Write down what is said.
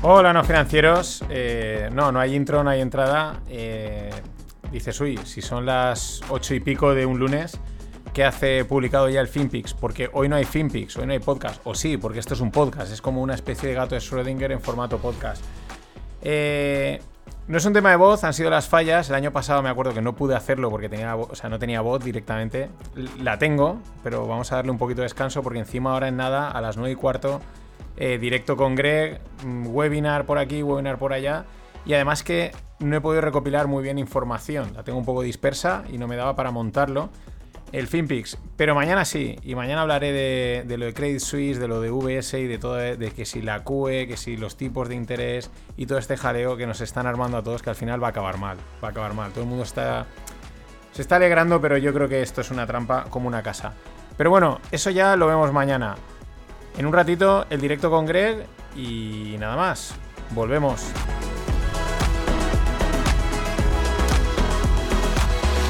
Hola, no financieros. Eh, no, no hay intro, no hay entrada. Eh, dices, uy, si son las ocho y pico de un lunes, ¿qué hace publicado ya el FinPix? Porque hoy no hay FinPix, hoy no hay podcast. O sí, porque esto es un podcast, es como una especie de gato de Schrödinger en formato podcast. Eh, no es un tema de voz, han sido las fallas. El año pasado me acuerdo que no pude hacerlo porque tenía, o sea, no tenía voz directamente. La tengo, pero vamos a darle un poquito de descanso porque encima ahora en nada, a las 9 y cuarto, eh, directo con Greg, mm, webinar por aquí, webinar por allá. Y además que no he podido recopilar muy bien información. La tengo un poco dispersa y no me daba para montarlo el FinPix. Pero mañana sí, y mañana hablaré de, lo de Credit Suisse, de lo de VS y de todo, de que si la QE, que si los tipos de interés y todo este jaleo que nos están armando a todos, que al final va a acabar mal. Va a acabar mal. Todo el mundo está. Se está alegrando, pero yo creo que esto es una trampa como una casa. Pero bueno, eso ya lo vemos mañana. En un ratito, el directo con Greg y nada más. Volvemos.